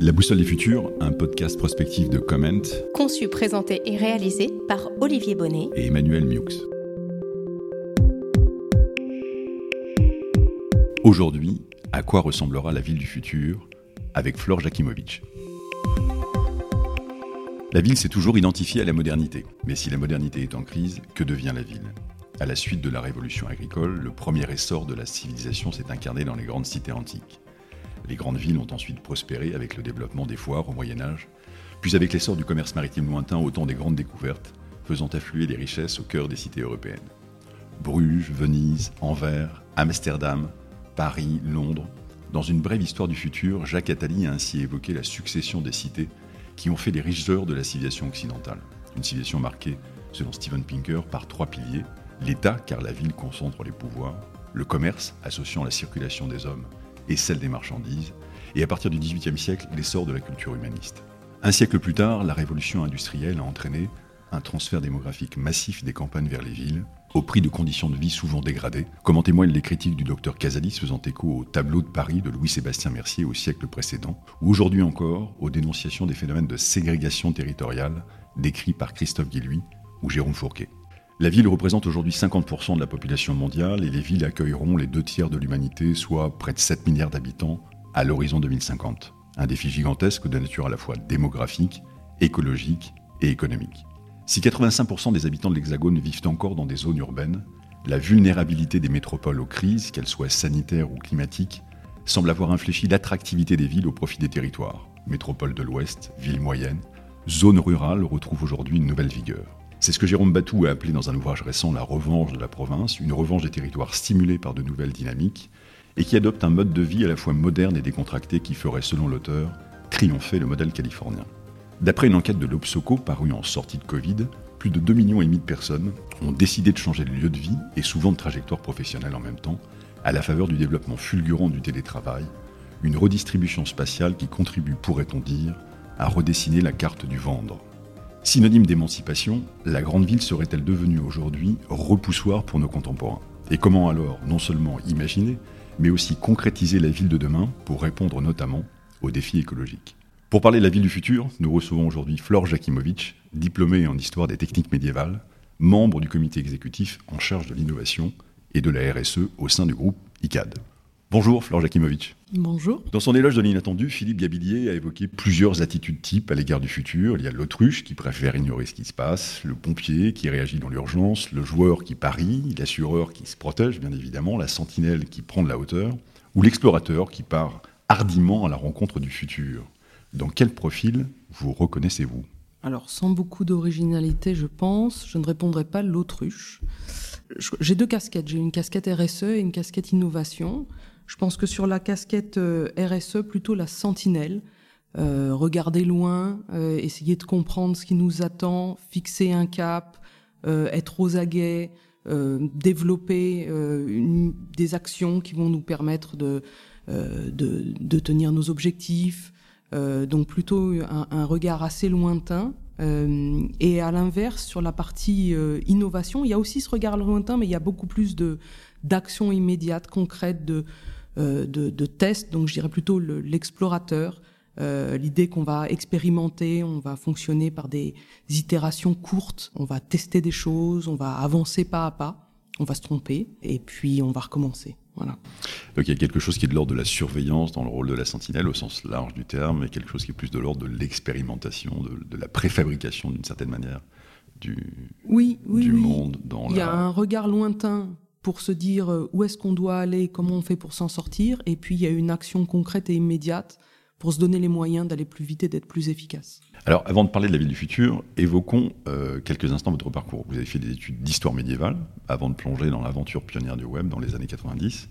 La Boussole des Futurs, un podcast prospectif de Comment, conçu, présenté et réalisé par Olivier Bonnet et Emmanuel Miux. Aujourd'hui, à quoi ressemblera la ville du futur avec Flore Jakimovic? La ville s'est toujours identifiée à la modernité, mais si la modernité est en crise, que devient la ville? À la suite de la révolution agricole, le premier essor de la civilisation s'est incarné dans les grandes cités antiques. Les grandes villes ont ensuite prospéré avec le développement des foires au Moyen Âge, puis avec l'essor du commerce maritime lointain au temps des grandes découvertes, faisant affluer les richesses au cœur des cités européennes. Bruges, Venise, Anvers, Amsterdam, Paris, Londres. Dans une brève histoire du futur, Jacques Attali a ainsi évoqué la succession des cités qui ont fait les riches heures de la civilisation occidentale. Une civilisation marquée, selon Steven Pinker, par trois piliers l'État, car la ville concentre les pouvoirs, le commerce, associant la circulation des hommes et celle des marchandises, et à partir du XVIIIe siècle, l'essor de la culture humaniste. Un siècle plus tard, la révolution industrielle a entraîné un transfert démographique massif des campagnes vers les villes, au prix de conditions de vie souvent dégradées, comme en témoignent les critiques du docteur Casalis faisant écho au tableau de Paris de Louis-Sébastien Mercier au siècle précédent, ou aujourd'hui encore aux dénonciations des phénomènes de ségrégation territoriale décrits par Christophe Guilluy ou Jérôme Fourquet. La ville représente aujourd'hui 50% de la population mondiale et les villes accueilleront les deux tiers de l'humanité, soit près de 7 milliards d'habitants, à l'horizon 2050. Un défi gigantesque de nature à la fois démographique, écologique et économique. Si 85% des habitants de l'Hexagone vivent encore dans des zones urbaines, la vulnérabilité des métropoles aux crises, qu'elles soient sanitaires ou climatiques, semble avoir infléchi l'attractivité des villes au profit des territoires. Métropole de l'Ouest, villes moyennes, zones rurales retrouvent aujourd'hui une nouvelle vigueur. C'est ce que Jérôme Batou a appelé dans un ouvrage récent la revanche de la province, une revanche des territoires stimulés par de nouvelles dynamiques, et qui adopte un mode de vie à la fois moderne et décontracté qui ferait, selon l'auteur, triompher le modèle californien. D'après une enquête de l'Obsoco parue en sortie de Covid, plus de 2,5 millions de personnes ont décidé de changer de lieu de vie et souvent de trajectoire professionnelle en même temps, à la faveur du développement fulgurant du télétravail, une redistribution spatiale qui contribue, pourrait-on dire, à redessiner la carte du vendre. Synonyme d'émancipation, la grande ville serait-elle devenue aujourd'hui repoussoir pour nos contemporains? Et comment alors non seulement imaginer, mais aussi concrétiser la ville de demain pour répondre notamment aux défis écologiques? Pour parler de la ville du futur, nous recevons aujourd'hui Flore Jakimovic, diplômée en histoire des techniques médiévales, membre du comité exécutif en charge de l'innovation et de la RSE au sein du groupe ICAD. Bonjour Flore Jakimovic. Bonjour. Dans son éloge de l'inattendu, Philippe Gabillier a évoqué plusieurs attitudes types à l'égard du futur. Il y a l'autruche qui préfère ignorer ce qui se passe, le pompier qui réagit dans l'urgence, le joueur qui parie, l'assureur qui se protège bien évidemment, la sentinelle qui prend de la hauteur, ou l'explorateur qui part hardiment à la rencontre du futur. Dans quel profil vous reconnaissez-vous? Alors sans beaucoup d'originalité je pense, je ne répondrai pas l'autruche. J'ai deux casquettes, j'ai une casquette RSE et une casquette innovation. Je pense que sur la casquette euh, RSE, plutôt la sentinelle. Euh, regarder loin, euh, essayer de comprendre ce qui nous attend, fixer un cap, être aux aguets, développer des actions qui vont nous permettre de, tenir nos objectifs. donc plutôt un, regard assez lointain. et à l'inverse, sur la partie innovation, il y a aussi ce regard lointain, mais il y a beaucoup plus d'actions immédiates, concrètes, de, euh, de, tests, donc je dirais plutôt l'explorateur, euh, l'idée qu'on va expérimenter, on va fonctionner par des itérations courtes, on va tester des choses, on va avancer pas à pas, on va se tromper et puis on va recommencer. Voilà. Donc il y a quelque chose qui est de l'ordre de la surveillance dans le rôle de la sentinelle au sens large du terme, et quelque chose qui est plus de l'ordre de l'expérimentation, de, la préfabrication d'une certaine manière du, oui, oui, du oui. monde. Dans il y a un regard lointain pour se dire euh, où est-ce qu'on doit aller, comment on fait pour s'en sortir, et puis il y a une action concrète et immédiate pour se donner les moyens d'aller plus vite et d'être plus efficace. Alors, avant de parler de la ville du futur, évoquons euh, quelques instants votre parcours. Vous avez fait des études d'histoire médiévale avant de plonger dans l'aventure pionnière du web dans les années 90,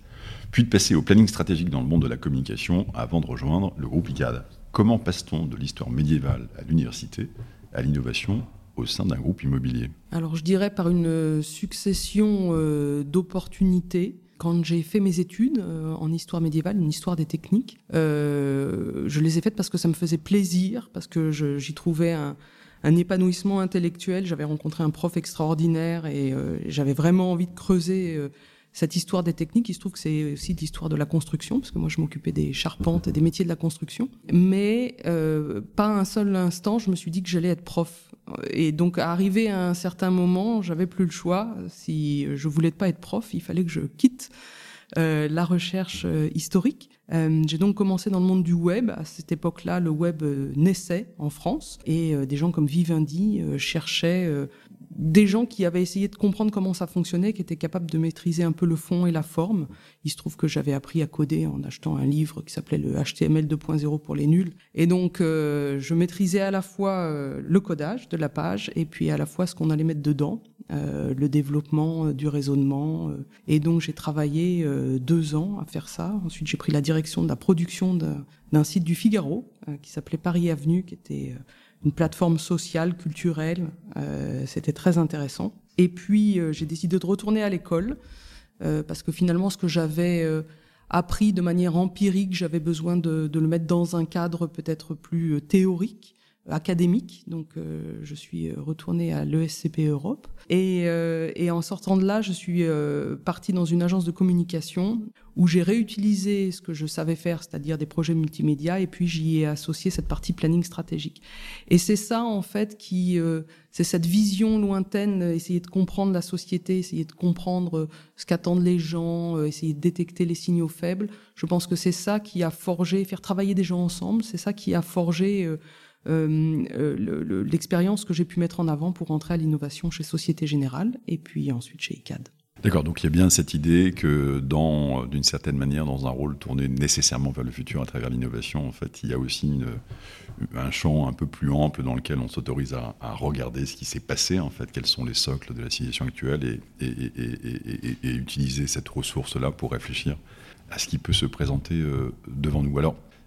puis de passer au planning stratégique dans le monde de la communication avant de rejoindre le groupe ICAD. Comment passe-t-on de l'histoire médiévale à l'université, à l'innovation au sein d'un groupe immobilier Alors je dirais par une succession euh, d'opportunités. Quand j'ai fait mes études euh, en histoire médiévale, une histoire des techniques, euh, je les ai faites parce que ça me faisait plaisir, parce que j'y trouvais un, épanouissement intellectuel. J'avais rencontré un prof extraordinaire et j'avais vraiment envie de creuser cette histoire des techniques, il se trouve que c'est aussi l'histoire de la construction, parce que moi je m'occupais des charpentes et des métiers de la construction. Mais euh, pas un seul instant, je me suis dit que j'allais être prof. Et donc, arrivé à un certain moment, j'avais plus le choix. Si je voulais pas être prof, il fallait que je quitte euh, la recherche euh, historique. J'ai donc commencé dans le monde du web. À cette époque-là, le web naissait en France et des gens comme Vivendi cherchaient des gens qui avaient essayé de comprendre comment ça fonctionnait, qui étaient capables de maîtriser un peu le fond et la forme. Il se trouve que j'avais appris à coder en achetant un livre qui s'appelait le HTML 2.0 pour les nuls. Et donc, euh, je maîtrisais à la fois euh, le codage de la page et puis à la fois ce qu'on allait mettre dedans, euh, le développement du raisonnement. et donc, j'ai travaillé deux ans à faire ça. Ensuite, j'ai pris la direction de la production d'un site du Figaro qui s'appelait Paris Avenue, qui était une plateforme sociale, culturelle. Euh, C'était très intéressant. Et puis, euh, j'ai décidé de retourner à l'école euh, parce que finalement, ce que j'avais appris de manière empirique, j'avais besoin de, le mettre dans un cadre peut-être plus théorique académique. Donc, euh, je suis retournée à l'ESCP Europe. Et, euh, et, en sortant de là, je suis euh, partie dans une agence de communication où j'ai réutilisé ce que je savais faire, c'est-à-dire des projets multimédia, et puis j'y ai associé cette partie planning stratégique. Et c'est ça, en fait, qui, euh, c'est cette vision lointaine, essayer de comprendre la société, essayer de comprendre ce qu'attendent les gens, essayer de détecter les signaux faibles. Je pense que c'est ça qui a forgé, faire travailler des gens ensemble, c'est ça qui a forgé euh, euh l'expérience que j'ai pu mettre en avant pour entrer à l'innovation chez Société Générale et puis ensuite chez ICAD. D'accord, donc il y a bien cette idée que dans, d'une certaine manière, dans un rôle tourné nécessairement vers le futur à travers l'innovation, en fait, il y a aussi un champ un peu plus ample dans lequel on s'autorise à, regarder ce qui s'est passé, en fait, quels sont les socles de la civilisation actuelle et, utiliser cette ressource-là pour réfléchir à ce qui peut se présenter euh, devant nous.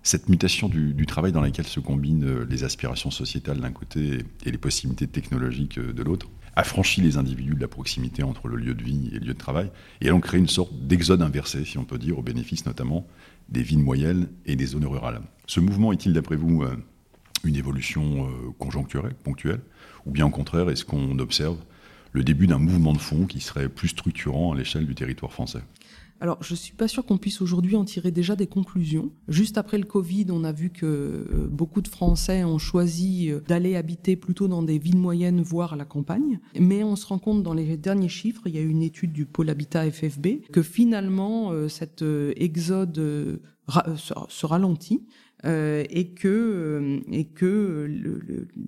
Cette mutation du, travail dans laquelle se combinent euh, les aspirations sociétales d'un côté et les possibilités technologiques euh, de l'autre a franchi les individus de la proximité entre le lieu de vie et le lieu de travail et a donc créé une sorte d'exode inversé, si on peut dire, au bénéfice notamment des villes moyennes et des zones rurales. Ce mouvement est-il, d'après vous, euh, une évolution conjoncturelle, ponctuelle, ou bien au contraire, est-ce qu'on observe le début d'un mouvement de fond qui serait plus structurant à l'échelle du territoire français? Alors, je suis pas sûr qu'on puisse aujourd'hui en tirer déjà des conclusions. Juste après le Covid, on a vu que euh, beaucoup de Français ont choisi euh, d'aller habiter plutôt dans des villes moyennes, voire à la campagne. Mais on se rend compte dans les derniers chiffres, il y a une étude du pôle habitat FFB, que finalement, euh, cet exode se ralentit. Et que,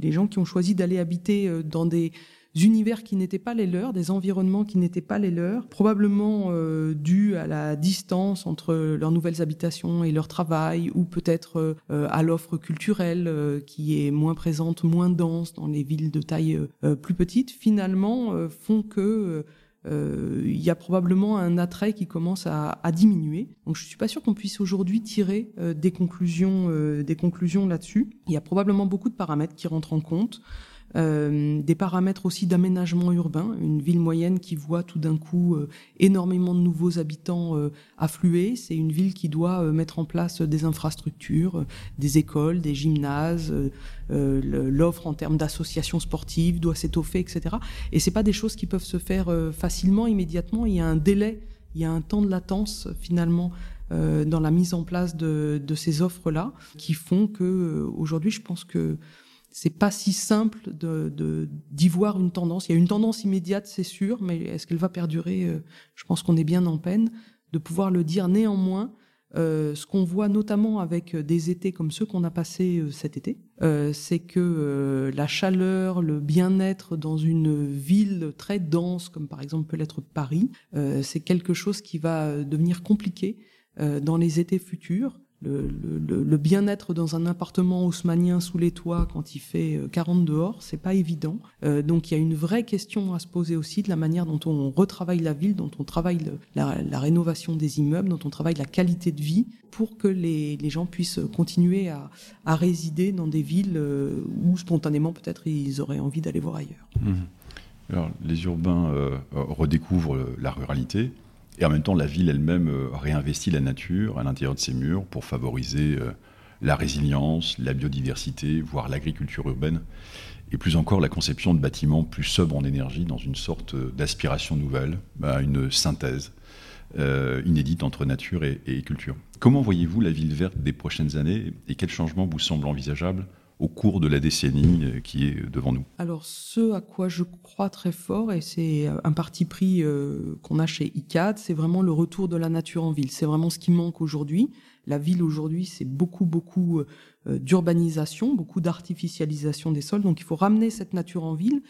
les gens qui ont choisi d'aller habiter dans des univers qui n'étaient pas les leurs, des environnements qui n'étaient pas les leurs, probablement euh, dû à la distance entre leurs nouvelles habitations et leur travail, ou peut-être euh, à l'offre culturelle euh, qui est moins présente, moins dense dans les villes de taille euh, plus petite, finalement euh, font que euh, il y a probablement un attrait qui commence à, à diminuer. Donc je suis pas sûr qu'on puisse aujourd'hui tirer euh, des conclusions, euh, des conclusions là-dessus. Il y a probablement beaucoup de paramètres qui rentrent en compte. Euh, des paramètres aussi d'aménagement urbain, une ville moyenne qui voit tout d'un coup euh, énormément de nouveaux habitants euh, affluer, c'est une ville qui doit mettre en place des infrastructures, des écoles, des gymnases, l'offre en termes d'associations sportives doit s'étoffer, etc. Et c'est pas des choses qui peuvent se faire facilement, immédiatement. Il y a un délai, il y a un temps de latence finalement dans la mise en place de, de ces offres-là, qui font que aujourd'hui, je pense que c'est pas si simple de d'y voir une tendance. Il y a une tendance immédiate, c'est sûr, mais est-ce qu'elle va perdurer? Euh, Je pense qu'on est bien en peine de pouvoir le dire. Néanmoins, euh, ce qu'on voit notamment avec des étés comme ceux qu'on a passés euh, cet été, c'est que la chaleur, le bien-être dans une ville très dense, comme par exemple peut l'être Paris, c'est quelque chose qui va devenir compliqué dans les étés futurs le, bien-être dans un appartement haussmanien sous les toits quand il fait 40 euh, dehors, c'est pas évident. Euh, donc il y a une vraie question à se poser aussi de la manière dont on retravaille la ville, dont on travaille le, la, rénovation des immeubles, dont on travaille la qualité de vie pour que les, gens puissent continuer à, résider dans des villes euh, où spontanément peut-être ils auraient envie d'aller voir ailleurs. Mmh. Alors, les urbains redécouvrent la ruralité, et en même temps, la ville elle-même euh, réinvestit la nature à l'intérieur de ses murs pour favoriser euh, la résilience, la biodiversité, voire l'agriculture urbaine, et plus encore la conception de bâtiments plus sobres en énergie dans une sorte d'aspiration nouvelle, à une synthèse inédite entre nature et culture. Comment voyez-vous la ville verte des prochaines années et quels changements vous semblent envisageables au cours de la décennie euh, qui est devant nous Alors, ce à quoi je crois très fort, et c'est un parti pris euh, qu'on a chez ICAD, c'est vraiment le retour de la nature en ville. C'est vraiment ce qui manque aujourd'hui. La ville aujourd'hui, c'est beaucoup, beaucoup euh, d'urbanisation, beaucoup d'artificialisation des sols. Donc, il faut ramener cette nature en ville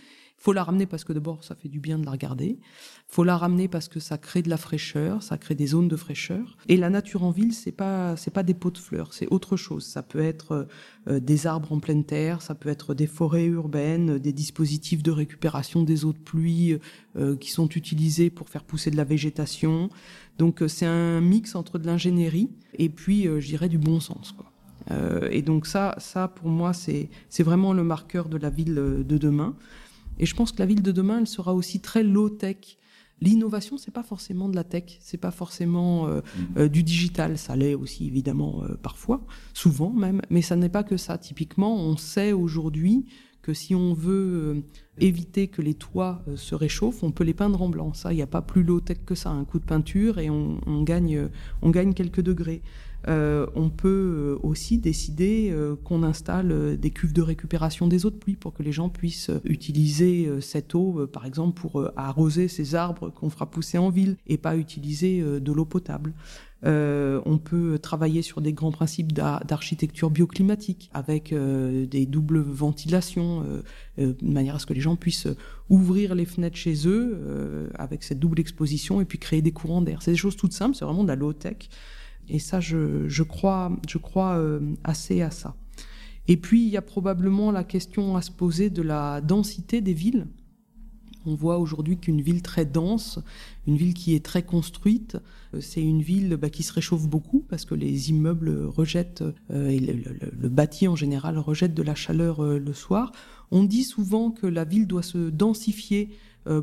faut la ramener parce que d'abord ça fait du bien de la regarder. Faut la ramener parce que ça crée de la fraîcheur, ça crée des zones de fraîcheur. Et la nature en ville, c'est pas c'est pas des pots de fleurs, c'est autre chose. Ça peut être euh, des arbres en pleine terre, ça peut être des forêts urbaines, des dispositifs de récupération des eaux de pluie euh, qui sont utilisés pour faire pousser de la végétation. Donc euh, c'est un mix entre de l'ingénierie et puis je dirais du bon sens quoi. et donc ça, ça pour moi, c'est vraiment le marqueur de la ville de demain. Et je pense que la ville de demain, elle sera aussi très low-tech. L'innovation, c'est pas forcément de la tech, c'est pas forcément euh, mm. euh, du digital. Ça l'est aussi évidemment euh, parfois, souvent même, mais ça n'est pas que ça. Typiquement, on sait aujourd'hui que si on veut éviter que les toits se réchauffent, on peut les peindre en blanc. Ça, il n'y a pas plus low-tech que ça. Un coup de peinture et on, on gagne, on gagne quelques degrés. Euh, on peut euh, aussi décider euh, qu'on installe des cuves de récupération des eaux de pluie pour que les gens puissent utiliser cette eau, par exemple, pour arroser ces arbres qu'on fera pousser en ville et pas utiliser de l'eau potable. on peut travailler sur des grands principes d'architecture bioclimatique avec des doubles ventilations, de manière à ce que les gens puissent ouvrir les fenêtres chez eux avec cette double exposition et puis créer des courants d'air. C'est des choses toutes simples, c'est vraiment de la low-tech. Et ça, je, crois, euh, assez à ça. Et puis, il y a probablement la question à se poser de la densité des villes. On voit aujourd'hui qu'une ville très dense, une ville qui est très construite, euh, c'est une ville bah, qui se réchauffe beaucoup parce que les immeubles rejettent, euh, et le, bâti en général rejette de la chaleur le soir. On dit souvent que la ville doit se densifier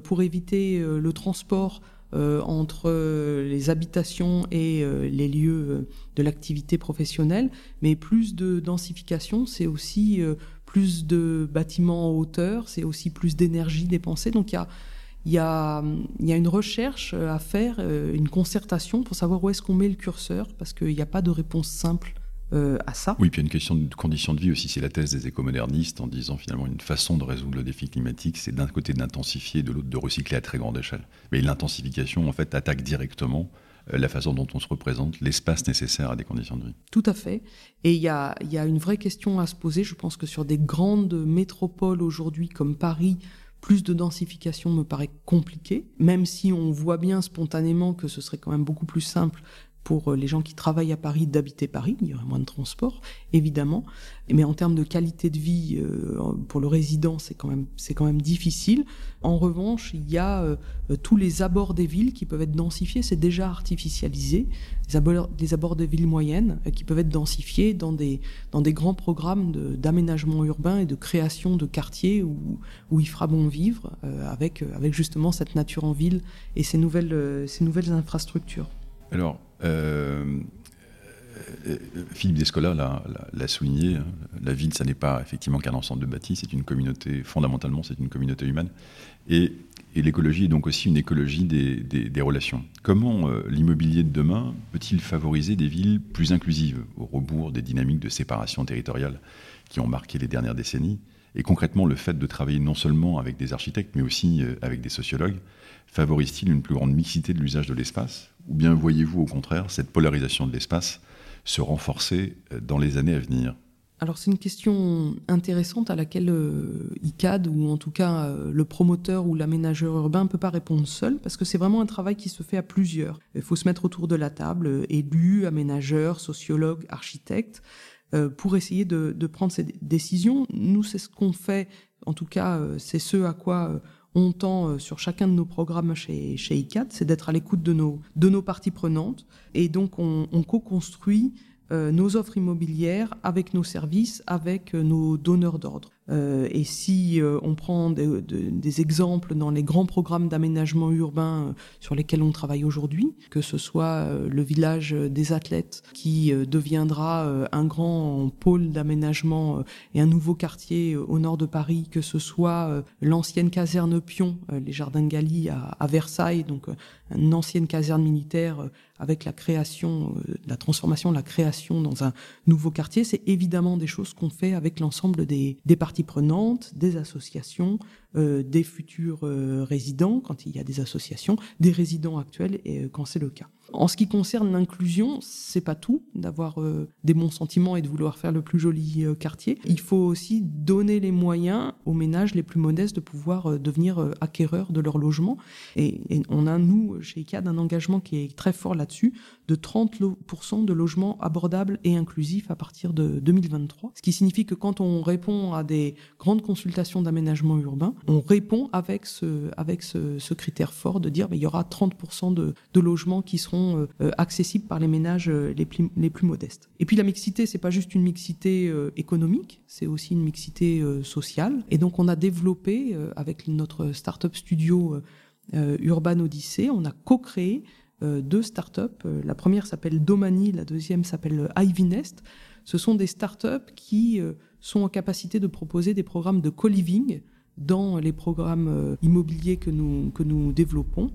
pour éviter le transport entre euh, les habitations et euh, les lieux de l'activité professionnelle, mais plus de densification, c'est aussi plus de bâtiments en hauteur, c'est aussi plus d'énergie dépensée. Donc il y a, une recherche à faire, une concertation pour savoir où est-ce qu'on met le curseur, parce qu'il n'y a pas de réponse simple euh, à ça. Oui, puis il y a une question de conditions de vie aussi. C'est la thèse des écomodernistes en disant finalement une façon de résoudre le défi climatique, c'est d'un côté d'intensifier, de l'autre de recycler à très grande échelle. Mais l'intensification, en fait, attaque directement euh, la façon dont on se représente, l'espace nécessaire à des conditions de vie. Tout à fait. Et il y a, y a une vraie question à se poser. Je pense que sur des grandes métropoles aujourd'hui comme Paris, plus de densification me paraît compliqué, même si on voit bien spontanément que ce serait quand même beaucoup plus simple pour euh, les gens qui travaillent à Paris d'habiter Paris, il y aurait moins de transport, évidemment. Mais en termes de qualité de vie, euh, pour le résident, c'est quand même c'est quand même difficile. En revanche, il y a euh, tous les abords des villes qui peuvent être densifiés, c'est déjà artificialisé. Les abords, des villes moyennes qui peuvent être densifiés dans des dans des grands programmes d'aménagement urbain et de création de quartiers où où il fera bon vivre avec avec justement cette nature en ville et ces nouvelles ces nouvelles infrastructures. Alors, Philippe Descola l'a souligné, hein. la ville, ça n'est pas effectivement qu'un ensemble de bâtis, c'est une communauté, fondamentalement, c'est une communauté humaine. Et, l'écologie est donc aussi une écologie des, relations. Comment euh, l'immobilier de demain peut-il favoriser des villes plus inclusives, au rebours des dynamiques de séparation territoriale qui ont marqué les dernières décennies? Et concrètement, le fait de travailler non seulement avec des architectes, mais aussi avec des sociologues, favorise-t-il une plus grande mixité de l'usage de l'espace? Ou bien voyez-vous au contraire cette polarisation de l'espace se renforcer euh, dans les années à venir? Alors c'est une question intéressante à laquelle euh, ICAD ou en tout cas euh, le promoteur ou l'aménageur urbain ne peut pas répondre seul parce que c'est vraiment un travail qui se fait à plusieurs. Il faut se mettre autour de la table, élus, aménageurs, sociologues, architectes, pour essayer de, de, prendre ces décisions. Nous c'est ce qu'on fait, en tout cas c'est ce à quoi on tend euh, sur chacun de nos programmes chez, chez ICAT, c'est d'être à l'écoute de nos, de nos parties prenantes. Et donc, on, co-construit euh, nos offres immobilières avec nos services, avec euh, nos donneurs d'ordre. Euh, et si euh, on prend des exemples dans les grands programmes d'aménagement urbain euh, sur lesquels on travaille aujourd'hui, que ce soit le village des athlètes qui deviendra un grand pôle d'aménagement et un nouveau quartier au nord de Paris, que ce soit l'ancienne caserne Pion, les jardins de Galie à, Versailles, donc une ancienne caserne militaire avec la création, la transformation, la création dans un nouveau quartier, c'est évidemment des choses qu'on fait avec l'ensemble des, des parties prenantes, des associations, euh, des futurs euh, résidents, quand il y a des associations, des résidents actuels, et, euh, quand c'est le cas. En ce qui concerne l'inclusion, c'est pas tout d'avoir des bons sentiments et de vouloir faire le plus joli quartier. Il faut aussi donner les moyens aux ménages les plus modestes de pouvoir devenir acquéreurs de leur logement. Et, on a, nous, chez ICAD, un engagement qui est très fort là-dessus, de 30% de logements abordables et inclusifs à partir de 2023. Ce qui signifie que quand on répond à des grandes consultations d'aménagement urbain, on répond avec ce, avec ce, critère fort de dire qu'il il y aura 30% de, de logements qui seront euh, euh, accessibles par les ménages euh, les plus, les plus modestes. Et puis la mixité, c'est pas juste une mixité économique, c'est aussi une mixité sociale. Et donc on a développé avec notre startup studio Urban Odyssey, on a co-créé deux startups. La première s'appelle Domani, la deuxième s'appelle Ivy Nest. Ce sont des startups qui sont en capacité de proposer des programmes de co-living dans les programmes immobiliers que nous, que nous développons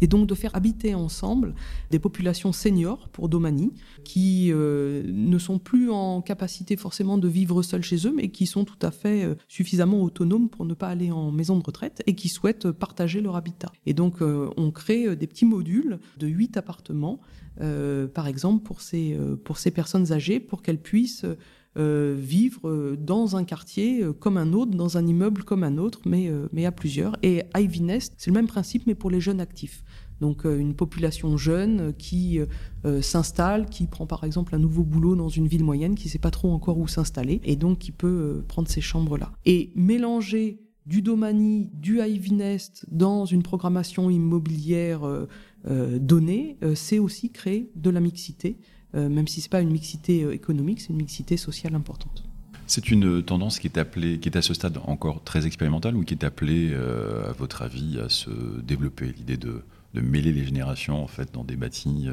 et donc de faire habiter ensemble des populations seniors pour Domani qui euh, ne sont plus en capacité forcément de vivre seuls chez eux mais qui sont tout à fait euh, suffisamment autonomes pour ne pas aller en maison de retraite et qui souhaitent partager leur habitat. Et donc euh, on crée des petits modules de 8 appartements par exemple pour ces, pour ces personnes âgées pour qu'elles puissent euh, vivre euh, dans un quartier euh, comme un autre, dans un immeuble comme un autre, mais, à plusieurs. Et Ivy Nest, c'est le même principe, mais pour les jeunes actifs. Donc une population jeune qui s'installe, qui prend par exemple un nouveau boulot dans une ville moyenne, qui ne sait pas trop encore où s'installer, et donc qui peut prendre ces chambres-là. Et mélanger du Domani, du Ivy Nest dans une programmation immobilière donnée, c'est aussi créer de la mixité même si ce n'est pas une mixité euh, économique, c'est une mixité sociale importante. C'est une tendance qui est appelée, qui est à ce stade encore très expérimentale ou qui est appelée, euh, à votre avis, à se développer L'idée de, mêler les générations en fait dans des bâtis.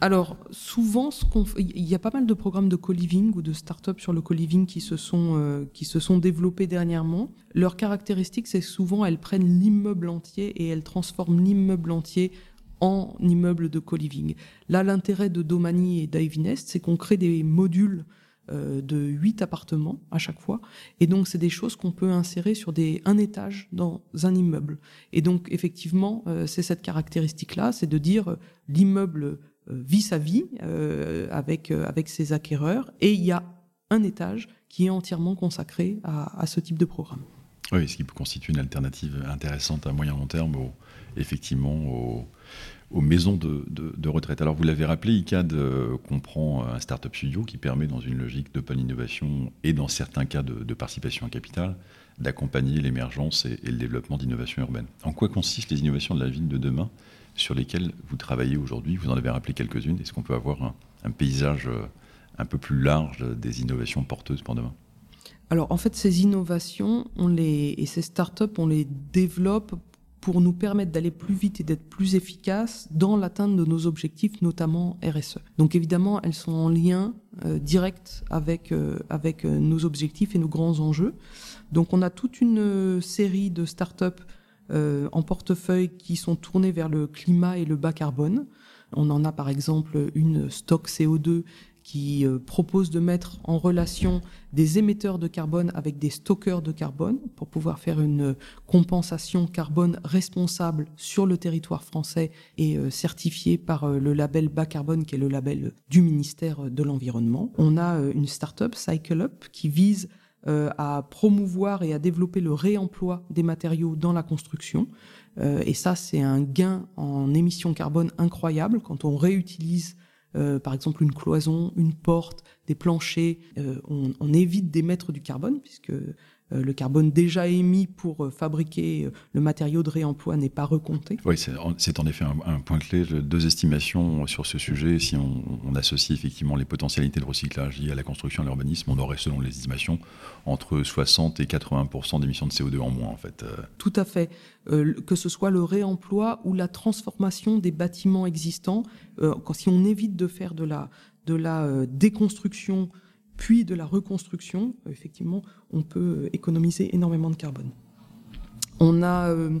Alors souvent, il y a pas mal de programmes de co-living ou de start-up sur le co-living qui se sont qui se sont développés dernièrement. Leur caractéristique, c'est souvent elles prennent l'immeuble entier et elles transforment l'immeuble entier en immeuble de co-living. Là, l'intérêt de Domani et d'Ivinest, c'est qu'on crée des modules euh, de 8 appartements à chaque fois. Et donc, c'est des choses qu'on peut insérer sur des, un étage dans un immeuble. Et donc, effectivement, euh, c'est cette caractéristique-là, c'est de dire euh, l'immeuble vit sa vie avec, avec ses acquéreurs et il y a un étage qui est entièrement consacré à, ce type de programme. Oui, ce qui peut constituer une alternative intéressante à moyen long terme, effectivement, aux, aux maisons de, retraite. Alors vous l'avez rappelé, ICAD euh, comprend un startup studio qui permet, dans une logique d'open innovation et dans certains cas de, participation à capital, d'accompagner l'émergence et, le développement d'innovations urbaines. En quoi consistent les innovations de la ville de demain sur lesquelles vous travaillez aujourd'hui? Vous en avez rappelé quelques-unes. Est-ce qu'on peut avoir un, paysage euh, un peu plus large des innovations porteuses pour demain? Alors en fait, ces innovations et ces startups, on les développe pour nous permettre d'aller plus vite et d'être plus efficaces dans l'atteinte de nos objectifs, notamment RSE. Donc évidemment, elles sont en lien euh, direct avec, euh, avec euh, nos objectifs et nos grands enjeux. Donc on a toute une série de startups en portefeuille qui sont tournées vers le climat et le bas carbone. On en a par exemple une stock CO2 qui euh, propose de mettre en relation des émetteurs de carbone avec des stockeurs de carbone pour pouvoir faire une compensation carbone responsable sur le territoire français et euh, certifiée par euh, le label bas carbone qui est le label du ministère de l'Environnement. On a une start-up, Cycle Up, qui vise à promouvoir et à développer le réemploi des matériaux dans la construction. et ça, c'est un gain en émissions carbone incroyable quand on réutilise euh, par exemple une cloison, une porte, des planchers, on, on, évite d'émettre du carbone puisque euh, le carbone déjà émis pour euh, fabriquer euh, le matériau de réemploi n'est pas recompté. Oui, c'est en effet un, point clé. Deux estimations sur ce sujet. Si on, associe effectivement les potentialités de recyclage liées à la construction et l'urbanisme, on aurait, selon les estimations, entre 60 et 80% d'émissions de CO2 en moins, en fait. Tout à fait. que ce soit le réemploi ou la transformation des bâtiments existants, quand, si on évite de faire de la, de la déconstruction puis de la reconstruction, euh, effectivement, on peut économiser énormément de carbone. On a euh,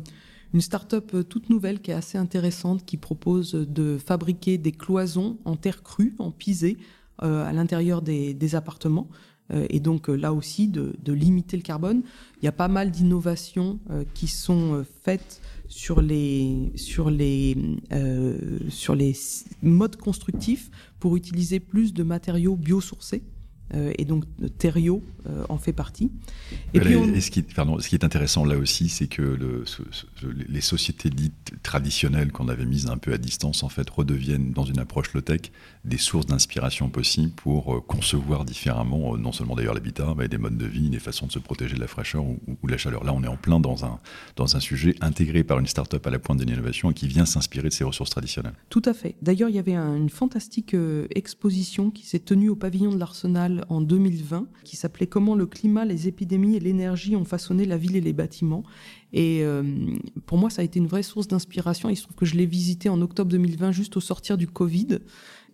une start-up euh, toute nouvelle qui est assez intéressante qui propose de fabriquer des cloisons en terre crue, en pisé, à l'intérieur des, appartements. et donc là aussi de, limiter le carbone. Il y a pas mal d'innovations qui sont faites sur les, sur, les, sur les modes constructifs pour utiliser plus de matériaux biosourcés. Euh, et donc Thériault euh, en fait partie. Et, puis ce, qui, ce, qui, est intéressant là aussi, c'est que le, les sociétés dites traditionnelles qu'on avait mises un peu à distance, en fait, redeviennent dans une approche low-tech des sources d'inspiration possibles pour euh, concevoir différemment, non seulement d'ailleurs l'habitat, mais des modes de vie, des façons de se protéger de la fraîcheur ou, de la chaleur. Là, on est en plein dans un, dans un sujet intégré par une start-up à la pointe de l'innovation et qui vient s'inspirer de ces ressources traditionnelles. Tout à fait. D'ailleurs, il y avait une fantastique exposition qui s'est tenue au pavillon de l'Arsenal en 2020 qui s'appelait Comment le climat, les épidémies et l'énergie ont façonné la ville et les bâtiments. Et euh, pour moi, ça a été une vraie source d'inspiration. Il se trouve que je l'ai visité en octobre 2020, juste au sortir du Covid.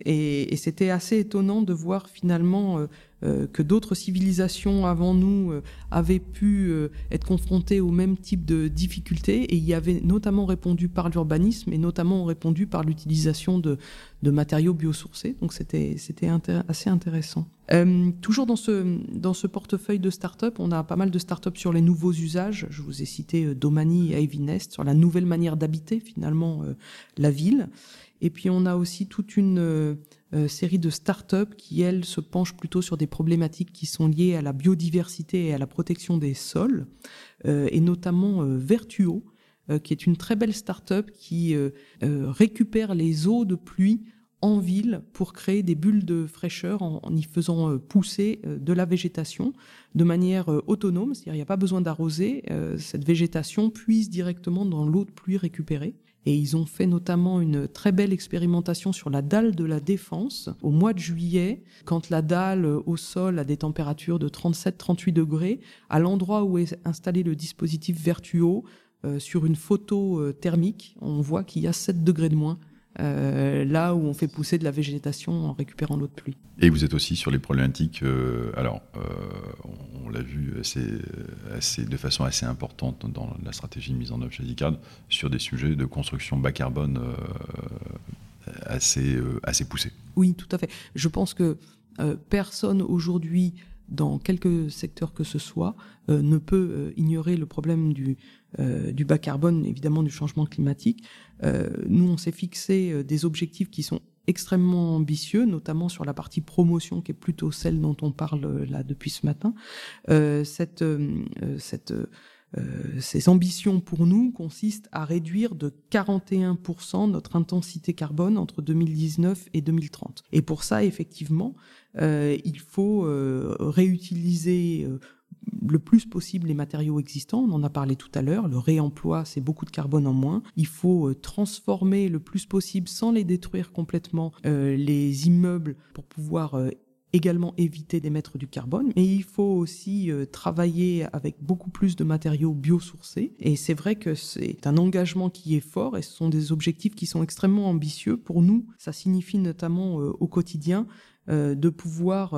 Et, c'était assez étonnant de voir finalement euh, euh, que d'autres civilisations avant nous euh, avaient pu être confrontées au même type de difficultés et y avaient notamment répondu par l'urbanisme et notamment répondu par l'utilisation de, matériaux biosourcés. Donc c'était assez intéressant. toujours dans ce, dans ce portefeuille de start-up, on a pas mal de start-up sur les nouveaux usages. Je vous ai cité Domani et Ivy Nest sur la nouvelle manière d'habiter finalement la ville. Et puis on a aussi toute une euh, euh, série de start-up qui, elles, se penchent plutôt sur des problématiques qui sont liées à la biodiversité et à la protection des sols, euh, et notamment Vertuo, qui est une très belle start-up qui récupère les eaux de pluie en ville pour créer des bulles de fraîcheur en, y faisant pousser de la végétation de manière autonome, c'est-à-dire il n'y a pas besoin d'arroser, cette végétation puise directement dans l'eau de pluie récupérée. Et ils ont fait notamment une très belle expérimentation sur la dalle de la défense au mois de juillet, quand la dalle au sol a des températures de 37-38 degrés, à l'endroit où est installé le dispositif Vertuo, euh, sur une photo euh, thermique, on voit qu'il y a 7 degrés de moins euh, là où on fait pousser de la végétation en récupérant l'eau de pluie. Et vous êtes aussi sur les problématiques, euh, alors euh, on, l'a vu assez, de façon assez importante dans la stratégie mise en œuvre chez Zicard, sur des sujets de construction bas carbone assez, assez poussés. Oui, tout à fait. Je pense que personne aujourd'hui dans quelque secteur que ce soit, euh, ne peut euh, ignorer le problème du, euh, du bas carbone, évidemment du changement climatique. Nous, on s'est fixé des objectifs qui sont extrêmement ambitieux, notamment sur la partie promotion, qui est plutôt celle dont on parle là depuis ce matin. cette, cette ces ambitions pour nous consistent à réduire de 41% notre intensité carbone entre 2019 et 2030. Et pour ça, effectivement, euh, il faut euh, réutiliser euh, le plus possible les matériaux existants. On en a parlé tout à l'heure. Le réemploi, c'est beaucoup de carbone en moins. Il faut transformer le plus possible, sans les détruire complètement, les immeubles pour pouvoir également éviter d'émettre du carbone, mais il faut aussi travailler avec beaucoup plus de matériaux biosourcés. Et c'est vrai que c'est un engagement qui est fort et ce sont des objectifs qui sont extrêmement ambitieux. Pour nous, ça signifie notamment au quotidien euh, de pouvoir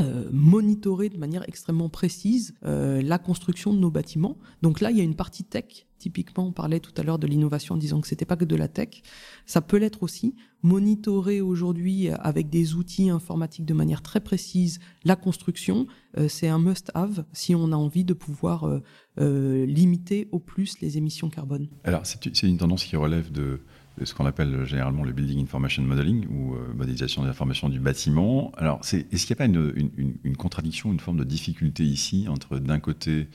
euh, euh, monitorer de manière extrêmement précise la construction de nos bâtiments. Donc là, il y a une partie tech. Typiquement, on parlait tout à l'heure de l'innovation en disant que c'était pas que de la tech. Ça peut l'être aussi. Monitorer aujourd'hui avec des outils informatiques de manière très précise la construction, c'est un must-have si on a envie de pouvoir limiter au plus les émissions carbone. Alors, c'est une tendance qui relève de ce qu'on appelle généralement le Building Information Modeling ou euh, modélisation des informations du bâtiment. Alors, est-ce qu'il n'y a pas une, contradiction, une forme de difficulté ici entre d'un côté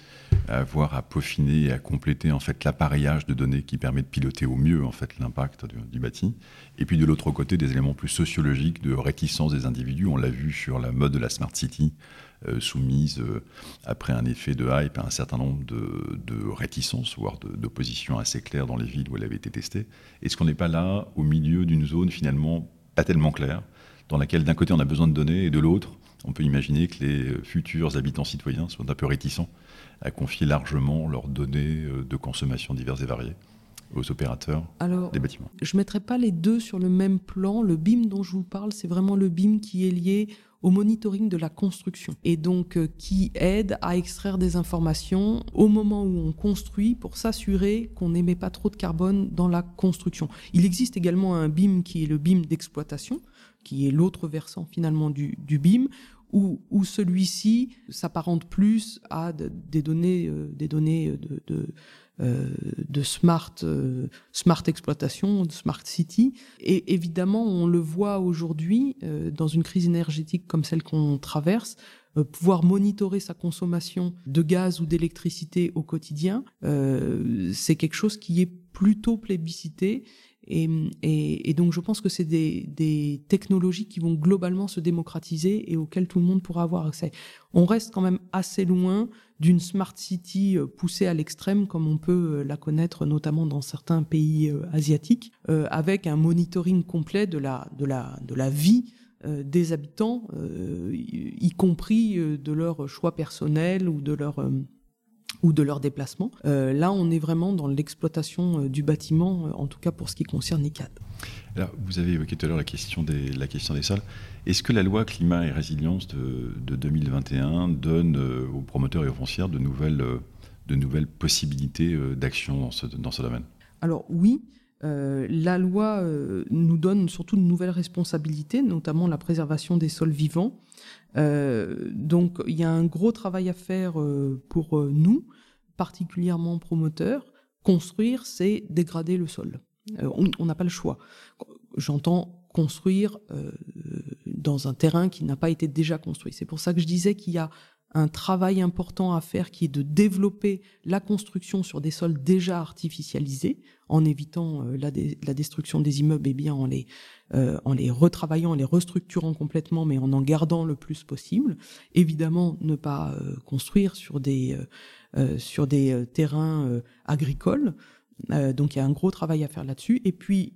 avoir à peaufiner et à compléter en fait l'appareillage de données qui permet de piloter au mieux en fait l'impact du, bâti, et puis de l'autre côté des éléments plus sociologiques de réticence des individus. On l'a vu sur la mode de la smart city euh, soumise euh, après un effet de hype à un certain nombre de, réticences, voire d'opposition assez claires dans les villes où elle avait été testée. Est-ce qu'on n'est pas là au milieu d'une zone finalement pas tellement claire, dans laquelle d'un côté on a besoin de données et de l'autre on peut imaginer que les futurs habitants citoyens soient un peu réticents à confier largement leurs données euh, de consommation diverses et variées aux opérateurs des bâtiments? Je ne mettrai pas les deux sur le même plan. Le BIM dont je vous parle, c'est vraiment le BIM qui est lié au monitoring de la construction et donc euh, qui aide à extraire des informations au moment où on construit pour s'assurer qu'on n'émet pas trop de carbone dans la construction. Il existe également un BIM qui est le BIM d'exploitation, qui est l'autre versant finalement du, BIM, où, celui-ci s'apparente plus à des données, euh, des données de, de euh, de smart, euh, smart exploitation, de smart city. Et évidemment, on le voit aujourd'hui euh, dans une crise énergétique comme celle qu'on traverse. pouvoir monitorer sa consommation de gaz ou d'électricité au quotidien, c'est quelque chose qui est plutôt plébiscité et, donc je pense que c'est des, technologies qui vont globalement se démocratiser et auxquelles tout le monde pourra avoir accès. On reste quand même assez loin d'une smart city euh, poussée à l'extrême comme on peut euh, la connaître notamment dans certains pays euh, asiatiques, avec un monitoring complet de la, vie des habitants, y compris de leurs choix personnels ou de leur ou de leur déplacement. Euh, là, on est vraiment dans l'exploitation euh, du bâtiment, euh, en tout cas pour ce qui concerne l'ICAD. Alors, vous avez évoqué tout à l'heure la question des, la question des sols. Est-ce que la loi climat et résilience de, 2021 donne aux promoteurs et aux foncières de nouvelles, de nouvelles possibilités d'action dans ce, dans ce domaine? Alors oui, la loi nous donne surtout de nouvelles responsabilités, notamment la préservation des sols vivants. Euh, donc il y a un gros travail à faire euh, pour euh, nous, particulièrement promoteurs. Construire, c'est dégrader le sol. on n'a pas le choix. J'entends construire dans un terrain qui n'a pas été déjà construit. C'est pour ça que je disais qu'il y a un travail important à faire qui est de développer la construction sur des sols déjà artificialisés en évitant euh, la, destruction des immeubles et bien en les, euh, en les retravaillant, en les restructurant complètement, mais en en gardant le plus possible. Évidemment, ne pas euh, construire sur des, sur des terrains agricoles. Donc il y a un gros travail à faire là-dessus. Et puis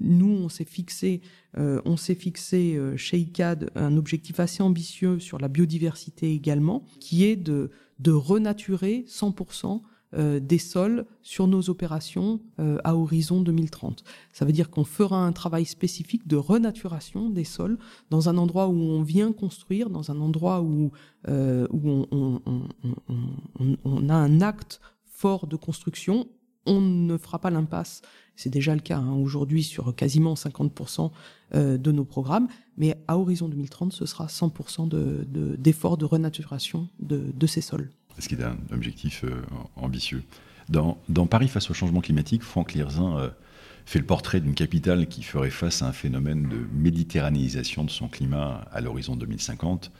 nous, on s'est fixé, on s'est fixé chez ICAD un objectif assez ambitieux sur la biodiversité également, qui est de, renaturer 100% euh, des sols sur nos opérations euh, à horizon 2030. Ça veut dire qu'on fera un travail spécifique de renaturation des sols dans un endroit où on vient construire, dans un endroit où, euh, on, a un acte fort de construction. On ne fera pas l'impasse, c'est déjà le cas hein, aujourd'hui sur quasiment 50% de nos programmes, mais à horizon 2030, ce sera 100% d'efforts de, renaturation de, ces sols. Ce qui est un objectif euh, ambitieux. Dans, Paris face au changement climatique, Franck Lirzin euh, fait le portrait d'une capitale qui ferait face à un phénomène de méditerranéisation de son climat à l'horizon 2050.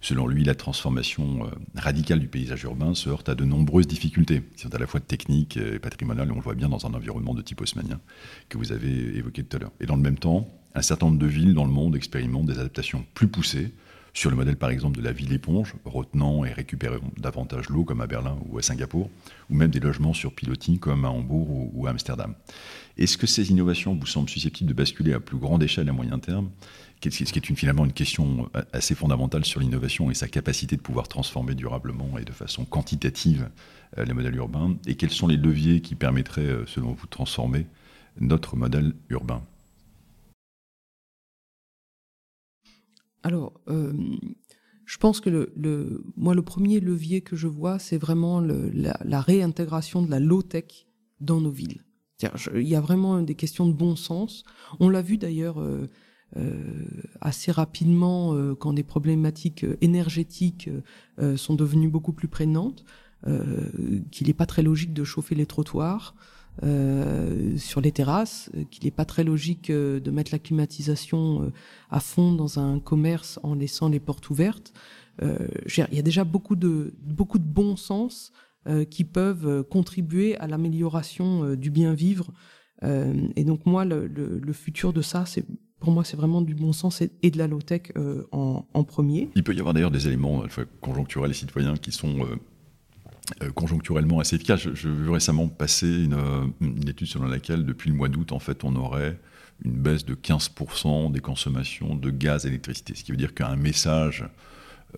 Selon lui, la transformation euh, radicale du paysage urbain se heurte à de nombreuses difficultés, qui sont à la fois techniques et patrimoniales, on le voit bien dans un environnement de type haussmanien que vous avez évoqué tout à l'heure. Et dans le même temps, un certain nombre de villes dans le monde expérimentent des adaptations plus poussées, sur le modèle par exemple de la ville éponge, retenant et récupérant davantage l'eau comme à Berlin ou à Singapour, ou même des logements sur pilotis comme à Hambourg ou, à Amsterdam. Est-ce que ces innovations vous semblent susceptibles de basculer à plus grande échelle à moyen terme? Ce qui est une, finalement une question assez fondamentale sur l'innovation et sa capacité de pouvoir transformer durablement et de façon quantitative euh, les modèles urbains, et quels sont les leviers qui permettraient, euh, selon vous, de transformer notre modèle urbain? Alors, euh, je pense que le, moi, le premier levier que je vois, c'est vraiment la, réintégration de la low-tech dans nos villes. il y a vraiment des questions de bon sens. On l'a vu d'ailleurs euh, euh, assez rapidement quand des problématiques énergétiques sont devenues beaucoup plus prégnantes, qu'il n'est pas très logique de chauffer les trottoirs. Sur les terrasses, qu'il n'est pas très logique de mettre la climatisation à fond dans un commerce en laissant les portes ouvertes. il y a déjà beaucoup de beaucoup de bon sens qui peuvent contribuer à l'amélioration du bien vivre. et donc moi, le, futur de ça, c'est pour moi, c'est vraiment du bon sens et, de la low-tech euh, en, premier. Il peut y avoir d'ailleurs des éléments conjoncturels et citoyens qui sont euh, euh, conjoncturellement assez efficaces. Je, veux récemment passer une, une, étude selon laquelle, depuis le mois d'août, en fait, on aurait une baisse de 15% des consommations de gaz et d'électricité. Ce qui veut dire qu'un message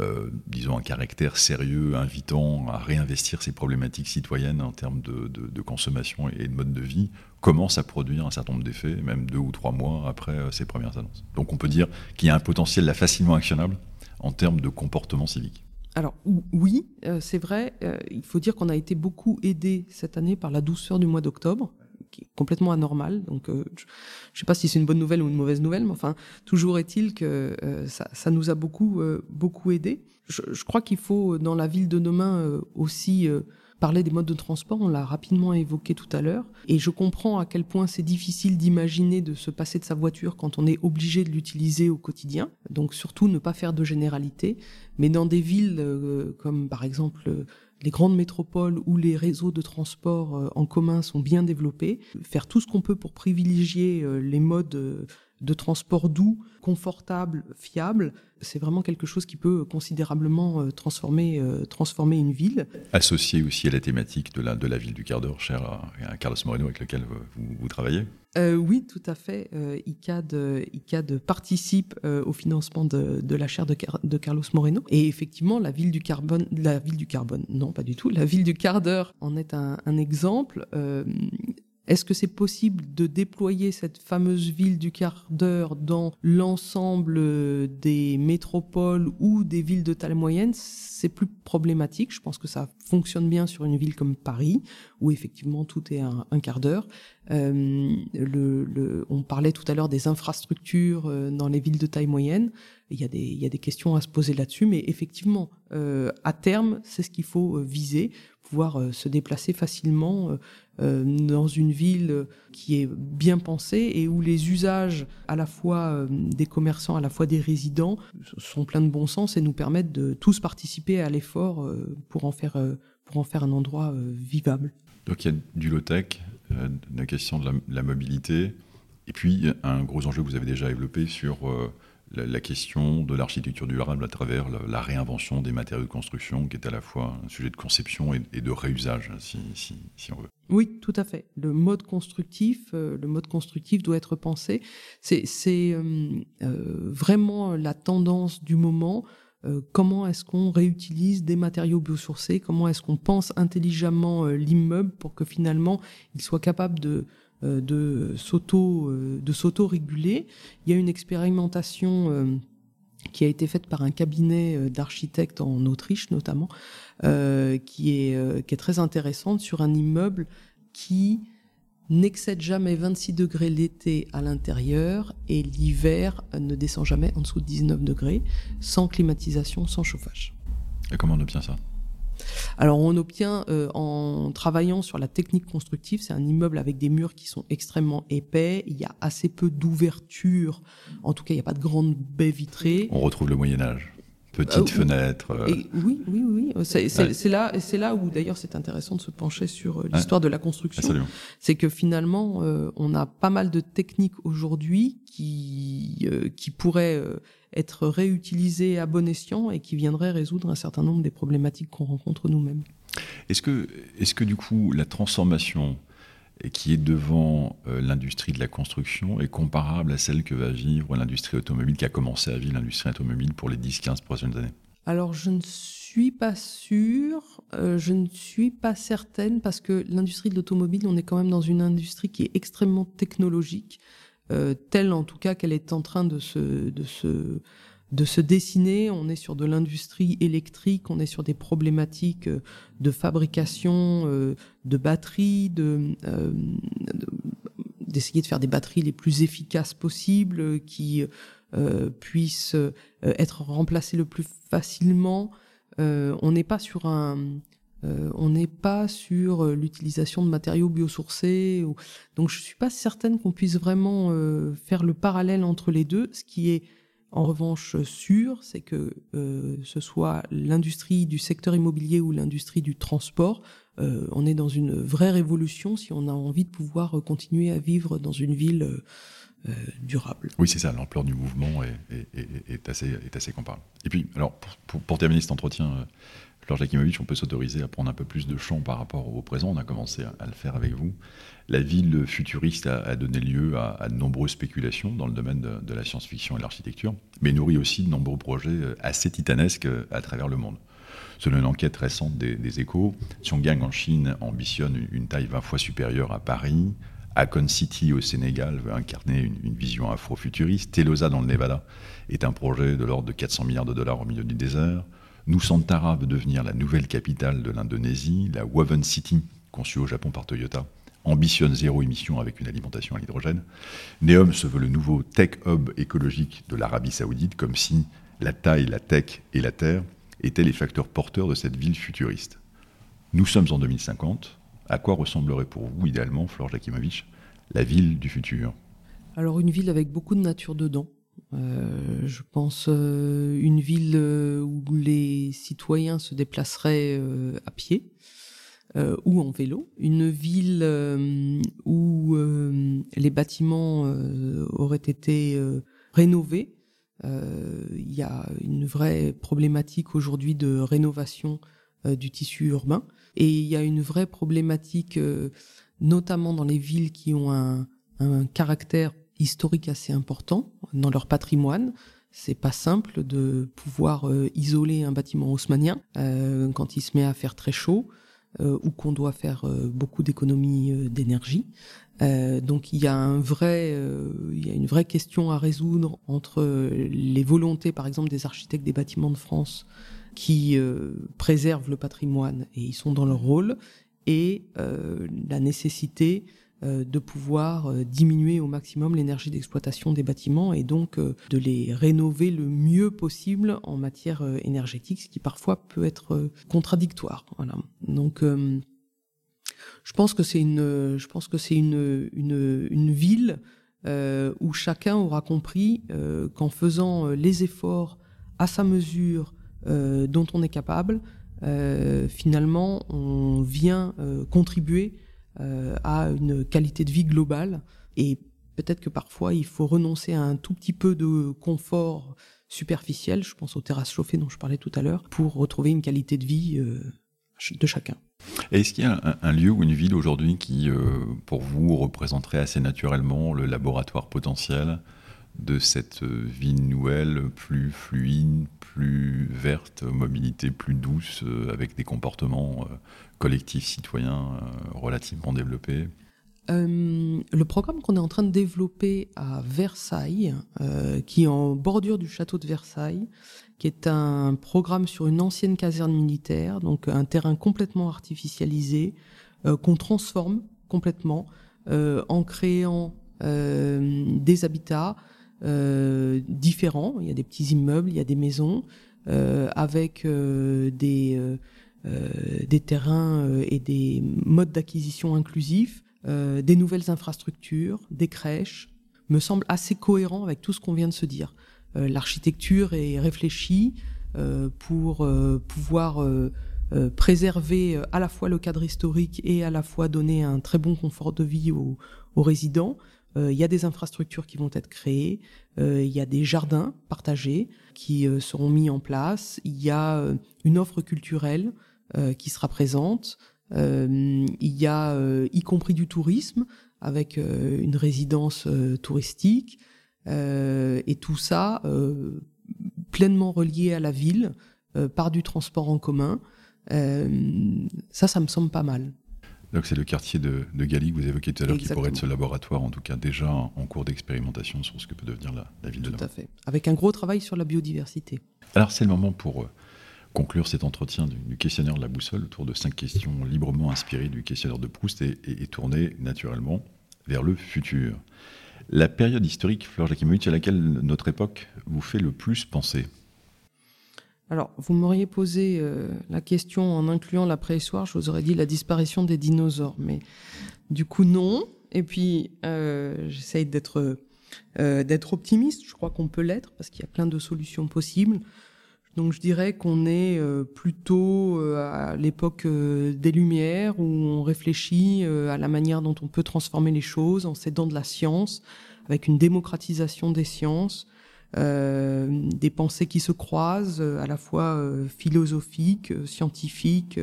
euh, disons, un caractère sérieux, invitant à réinvestir ces problématiques citoyennes en termes de, consommation et de mode de vie, commence à produire un certain nombre d'effets, même deux ou trois mois après euh, ces premières annonces. Donc on peut dire qu'il y a un potentiel là facilement actionnable en termes de comportement civique. Alors oui, euh, c'est vrai, il faut dire qu'on a été beaucoup aidé cette année par la douceur du mois d'octobre qui est complètement anormal. Donc, euh, je ne sais pas si c'est une bonne nouvelle ou une mauvaise nouvelle, mais enfin, toujours est-il que euh, ça, ça, nous a beaucoup, euh, beaucoup aidé. Je, je crois qu'il faut, dans la ville de demain, aussi parler des modes de transport. On l'a rapidement évoqué tout à l'heure. Et je comprends à quel point c'est difficile d'imaginer de se passer de sa voiture quand on est obligé de l'utiliser au quotidien. Donc, surtout, ne pas faire de généralité. Mais dans des villes comme, par exemple, les grandes métropoles où les réseaux de transport euh, en commun sont bien développés, faire tout ce qu'on peut pour privilégier euh, les modes euh, de transport doux, confortable, fiable, c'est vraiment quelque chose qui peut considérablement euh, transformer, euh, transformer une ville. Associé aussi à la thématique de la, de la ville du quart d'heure, cher à, Carlos Moreno, avec lequel vous, travaillez euh, Oui, tout à fait. ICAD, ICAD participe au financement de, de la chaire de, de, Carlos Moreno. Et effectivement, la ville du carbone, la ville du carbone, non, pas du tout, la ville du quart d'heure en est un, un exemple. Est-ce que c'est possible de déployer cette fameuse ville du quart d'heure dans l'ensemble des métropoles ou des villes de taille moyenne? C'est plus problématique. Je pense que ça fonctionne bien sur une ville comme Paris, où effectivement tout est un, quart d'heure. Euh, on parlait tout à l'heure des infrastructures euh, dans les villes de taille moyenne. Il y a des, questions à se poser là-dessus, mais effectivement, euh, à terme, c'est ce qu'il faut viser pouvoir se déplacer facilement dans une ville qui est bien pensée et où les usages à la fois des commerçants, à la fois des résidents sont pleins de bon sens et nous permettent de tous participer à l'effort pour en faire pour en faire un endroit vivable. Donc il y a du low-tech, la question de la, mobilité, et puis un gros enjeu que vous avez déjà développé sur la, question de l'architecture durable à travers la, réinvention des matériaux de construction, qui est à la fois un sujet de conception et, de réusage, si, on veut. Oui, tout à fait. Le mode constructif, euh, le mode constructif doit être pensé. C'est euh, euh, vraiment la tendance du moment. Comment est-ce qu'on réutilise des matériaux biosourcés? Comment est-ce qu'on pense intelligemment l'immeuble pour que finalement il soit capable de euh, de s'auto euh, de s'auto-réguler? Il y a une expérimentation euh, qui a été faite par un cabinet d'architectes en Autriche notamment, qui est qui est très intéressante sur un immeuble qui n'excède jamais 26 degrés l'été à l'intérieur et l'hiver ne descend jamais en dessous de 19 degrés, sans climatisation, sans chauffage. Et comment on obtient ça? Alors on obtient euh, en travaillant sur la technique constructive, c'est un immeuble avec des murs qui sont extrêmement épais, il y a assez peu d'ouverture, en tout cas il n'y a pas de grandes baies vitrées. On retrouve le Moyen Âge. Petite euh, fenêtre. Euh. oui, oui, oui. C'est là, c'est là où d'ailleurs c'est intéressant de se pencher sur l'histoire de la construction. C'est que finalement, on a pas mal de techniques aujourd'hui qui qui pourraient être réutilisés à bon escient et qui viendraient résoudre un certain nombre des problématiques qu'on rencontre nous-mêmes. Est-ce que, est que du coup la transformation qui est devant euh, l'industrie de la construction est comparable à celle que va vivre l'industrie automobile, qui a commencé à vivre l'industrie automobile pour les 10-15 prochaines années Alors je ne suis pas sûre, euh, je ne suis pas certaine parce que l'industrie de l'automobile, on est quand même dans une industrie qui est extrêmement technologique. Euh, telle en tout cas qu'elle est en train de se, de se, de se dessiner. On est sur de l'industrie électrique, on est sur des problématiques euh, de fabrication euh, de batteries, de, d'essayer de faire des batteries les plus efficaces possibles, qui puissent être remplacées le plus facilement. on n'est pas sur un on n'est pas sur l'utilisation de matériaux biosourcés. Donc je ne suis pas certaine qu'on puisse vraiment faire le parallèle entre les deux. Ce qui est en revanche sûr, c'est que ce soit l'industrie du secteur immobilier ou l'industrie du transport, on est dans une vraie révolution si on a envie de pouvoir continuer à vivre dans une ville euh, durable. Oui, c'est ça, l'ampleur du mouvement est, assez, est assez comparable. Et puis, alors, pour, terminer cet entretien, euh, Fleur Jakimovic, on peut s'autoriser à prendre un peu plus de champ par rapport au présent. On a commencé à, le faire avec vous. La ville futuriste a, donné lieu à, de nombreuses spéculations dans le domaine de, la science-fiction et de l'architecture, mais nourrit aussi de nombreux projets euh, assez titanesques à travers le monde. Selon une enquête récente des, échos, Xionggang en Chine ambitionne une taille 20 fois supérieure à Paris, Akon City au Sénégal veut incarner une, vision afro-futuriste. Telosa dans le Nevada est un projet de l'ordre de 400 milliards de dollars au milieu du désert. Nusantara veut devenir la nouvelle capitale de l'Indonésie. La Woven City, conçue au Japon par Toyota, ambitionne zéro émission avec une alimentation à l'hydrogène. Neom se veut le nouveau tech hub écologique de l'Arabie saoudite, comme si la taille, la tech et la terre étaient les facteurs porteurs de cette ville futuriste. Nous sommes en 2050, à quoi ressemblerait pour vous, idéalement, Flore Jakimovic, la ville du futur? Alors, une ville avec beaucoup de nature dedans. Euh, je pense euh, une ville euh, où les citoyens se déplaceraient à pied ou en vélo. Une ville où les bâtiments auraient été rénovés. Il y a une vraie problématique aujourd'hui de rénovation du tissu urbain. Et il y a une vraie problématique, notamment dans les villes qui ont un, caractère historique assez important dans leur patrimoine. C'est pas simple de pouvoir euh, isoler un bâtiment haussmanien euh, quand il se met à faire très chaud ou qu'on doit faire beaucoup d'économies d'énergie. donc il y a un vrai, il y a une vraie question à résoudre entre les volontés, par exemple, des architectes des bâtiments de France qui euh, préservent le patrimoine et ils sont dans leur rôle, et euh, la nécessité euh, de pouvoir diminuer au maximum l'énergie d'exploitation des bâtiments et donc de les rénover le mieux possible en matière énergétique, ce qui parfois peut être contradictoire. Voilà. Donc je pense que c'est une, je pense que c'est une, une, ville où chacun aura compris qu'en faisant les efforts à sa mesure euh, dont on est capable, euh, finalement, on vient euh, contribuer à une qualité de vie globale. Et peut-être que parfois, il faut renoncer à un tout petit peu de confort superficiel, je pense aux terrasses chauffées dont je parlais tout à l'heure, pour retrouver une qualité de vie de chacun. Est-ce qu'il y a un, lieu ou une ville aujourd'hui qui, pour vous, représenterait assez naturellement le laboratoire potentiel? De cette vie nouvelle plus fluide, plus verte, mobilité plus douce, euh, avec des comportements euh, collectifs citoyens euh, relativement développés. Le programme qu'on est en train de développer à Versailles, qui est en bordure du château de Versailles, qui est un programme sur une ancienne caserne militaire, donc un terrain complètement artificialisé, qu'on transforme complètement en créant des habitats différents. Il y a des petits immeubles, il y a des maisons euh, avec euh, des, des terrains et des modes d'acquisition inclusifs, des nouvelles infrastructures, des crèches, me semble assez cohérent avec tout ce qu'on vient de se dire. L'architecture est réfléchie pour pouvoir préserver à la fois le cadre historique et à la fois donner un très bon confort de vie aux résidents. Euh, il y a des infrastructures qui vont être créées, euh, il y a des jardins partagés qui euh, seront mis en place, il y a une offre culturelle qui sera présente, il y a y compris du tourisme avec une résidence touristique et tout ça pleinement relié à la ville par du transport en commun. ça, ça me semble pas mal. Donc c'est le quartier de, de Gali que vous évoquiez tout à l'heure qui pourrait être ce laboratoire, en tout cas déjà en cours d'expérimentation sur ce que peut devenir la, ville de Tout à fait. Avec un gros travail sur la biodiversité. Alors c'est le moment pour euh, conclure cet entretien du, questionnaire de la boussole autour de cinq questions librement inspirées du questionnaire de Proust et, et, tournées naturellement vers le futur. La période historique, Fleur Jakimovic, à laquelle notre époque vous fait le plus penser? Alors, vous m'auriez posé la question en incluant la préhistoire, je vous aurais dit la disparition des dinosaures, mais du coup non. Et puis, j'essaye d'être d'être optimiste. Je crois qu'on peut l'être parce qu'il y a plein de solutions possibles. Donc je dirais qu'on est euh, plutôt euh, à l'époque euh, des Lumières où on réfléchit à la manière dont on peut transformer les choses en s'aidant de la science, avec une démocratisation des sciences, des pensées qui se croisent, à la fois philosophiques, scientifiques,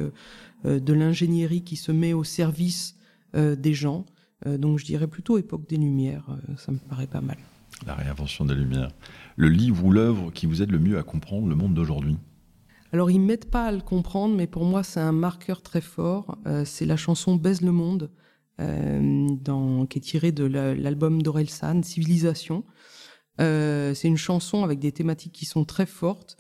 de l'ingénierie qui se met au service des gens. donc je dirais plutôt époque des Lumières, ça me paraît pas mal. La réinvention des Lumières. Le livre ou l'œuvre qui vous aide le mieux à comprendre le monde d'aujourd'hui? Alors, ils ne m'aident pas à le comprendre, mais pour moi, c'est un marqueur très fort. Euh, c'est la chanson Baise le monde, euh, dans, qui est tirée de l'album d'Orelsan, Civilisation. Euh, c'est une chanson avec des thématiques qui sont très fortes,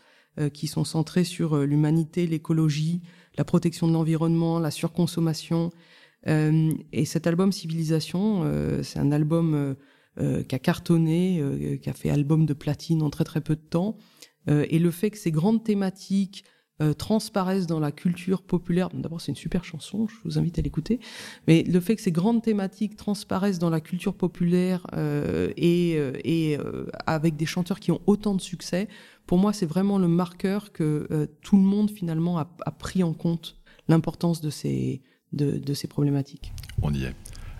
qui sont centrées sur l'humanité, l'écologie, la protection de l'environnement, la surconsommation. et cet album Civilisation, c'est un album euh, qui a cartonné, euh, qui a fait album de platine en très très peu de temps. Euh, et le fait que ces grandes thématiques transparaissent dans la culture populaire. D'abord, c'est une super chanson, je vous invite à l'écouter. Mais le fait que ces grandes thématiques transparaissent dans la culture populaire et, et avec des chanteurs qui ont autant de succès, pour moi, c'est vraiment le marqueur que tout le monde finalement a, a pris en compte l'importance de ces, de, de ces problématiques. On y est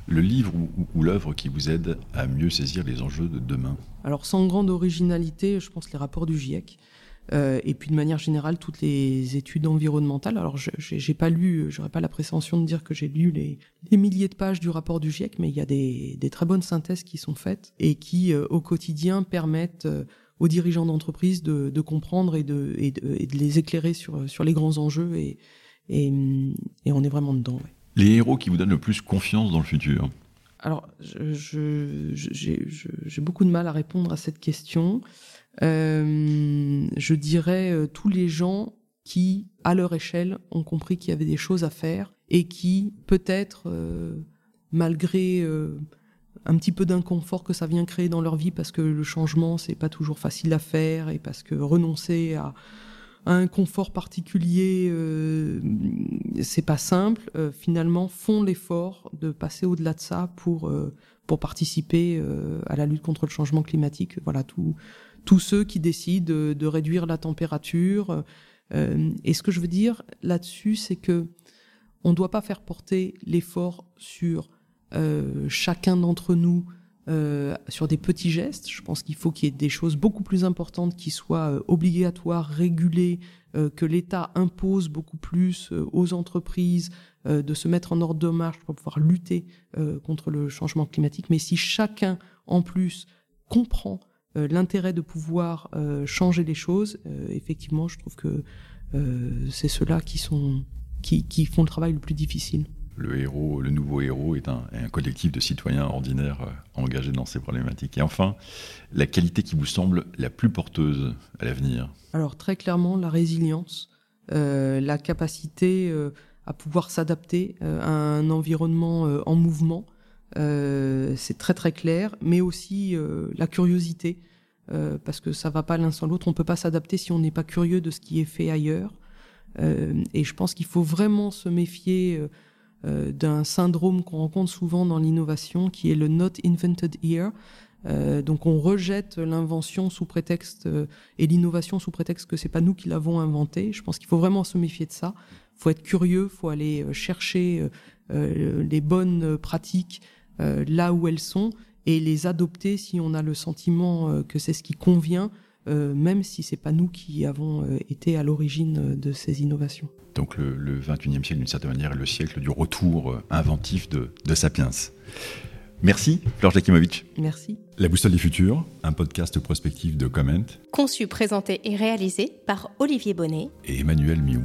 le livre ou, l'œuvre qui vous aide à mieux saisir les enjeux de demain? Alors, sans grande originalité, je pense les rapports du GIEC. Euh, et puis de manière générale, toutes les études environnementales. Alors, j'ai pas lu, j'aurais pas la prétention de dire que j'ai lu les, milliers de pages du rapport du GIEC, mais il y a des, très bonnes synthèses qui sont faites et qui, euh, au quotidien, permettent euh, aux dirigeants d'entreprise de, comprendre et de, les éclairer sur, les grands enjeux. Et, on est vraiment dedans. Les héros qui vous donnent le plus confiance dans le futur? Alors, j'ai beaucoup de mal à répondre à cette question. Euh, je dirais euh, tous les gens qui, à leur échelle, ont compris qu'il y avait des choses à faire et qui, peut-être, euh, malgré un petit peu d'inconfort que ça vient créer dans leur vie, parce que le changement, c'est pas toujours facile à faire et parce que renoncer à un confort particulier, euh, c'est pas simple. Euh, finalement, font l'effort de passer au-delà de ça pour euh, pour participer à la lutte contre le changement climatique. Voilà, tous ceux qui décident de, réduire la température. et ce que je veux dire là-dessus, c'est que on ne doit pas faire porter l'effort sur chacun d'entre nous euh, sur des petits gestes. Je pense qu'il faut qu'il y ait des choses beaucoup plus importantes qui soient euh, obligatoires, régulées, euh, que l'État impose beaucoup plus aux entreprises de se mettre en ordre de marche pour pouvoir lutter contre le changement climatique. Mais si chacun, en plus, comprend l'intérêt de pouvoir changer les choses, effectivement, je trouve que c'est ceux-là qui, qui font le travail le plus difficile le héros, le nouveau héros est un, collectif de citoyens ordinaires euh, engagés dans ces problématiques. Et enfin, la qualité qui vous semble la plus porteuse à l'avenir Alors très clairement, la résilience, euh, la capacité euh, à pouvoir s'adapter à un environnement en mouvement, c'est très très clair, mais aussi la curiosité, parce que ça va pas l'un sans l'autre. On peut pas s'adapter si on n'est pas curieux de ce qui est fait ailleurs. et je pense qu'il faut vraiment se méfier d'un syndrome qu'on rencontre souvent dans l'innovation, qui est le not invented here. Euh, donc on rejette l'invention sous prétexte euh, et l'innovation sous prétexte que c'est pas nous qui l'avons inventé. Je pense qu'il faut vraiment se méfier de ça. Faut être curieux, faut aller chercher les bonnes pratiques là où elles sont et les adopter si on a le sentiment que c'est ce qui convient euh, même si c'est pas nous qui avons euh, été à l'origine euh, de ces innovations. Donc le, le 21e siècle, d'une certaine manière, est le siècle du retour inventif de, de Sapiens. Merci, Fleur Jakimovic. Merci. La Boussole des Futurs, un podcast prospectif de Comment. Conçu, présenté et réalisé par Olivier Bonnet et Emmanuel Miou.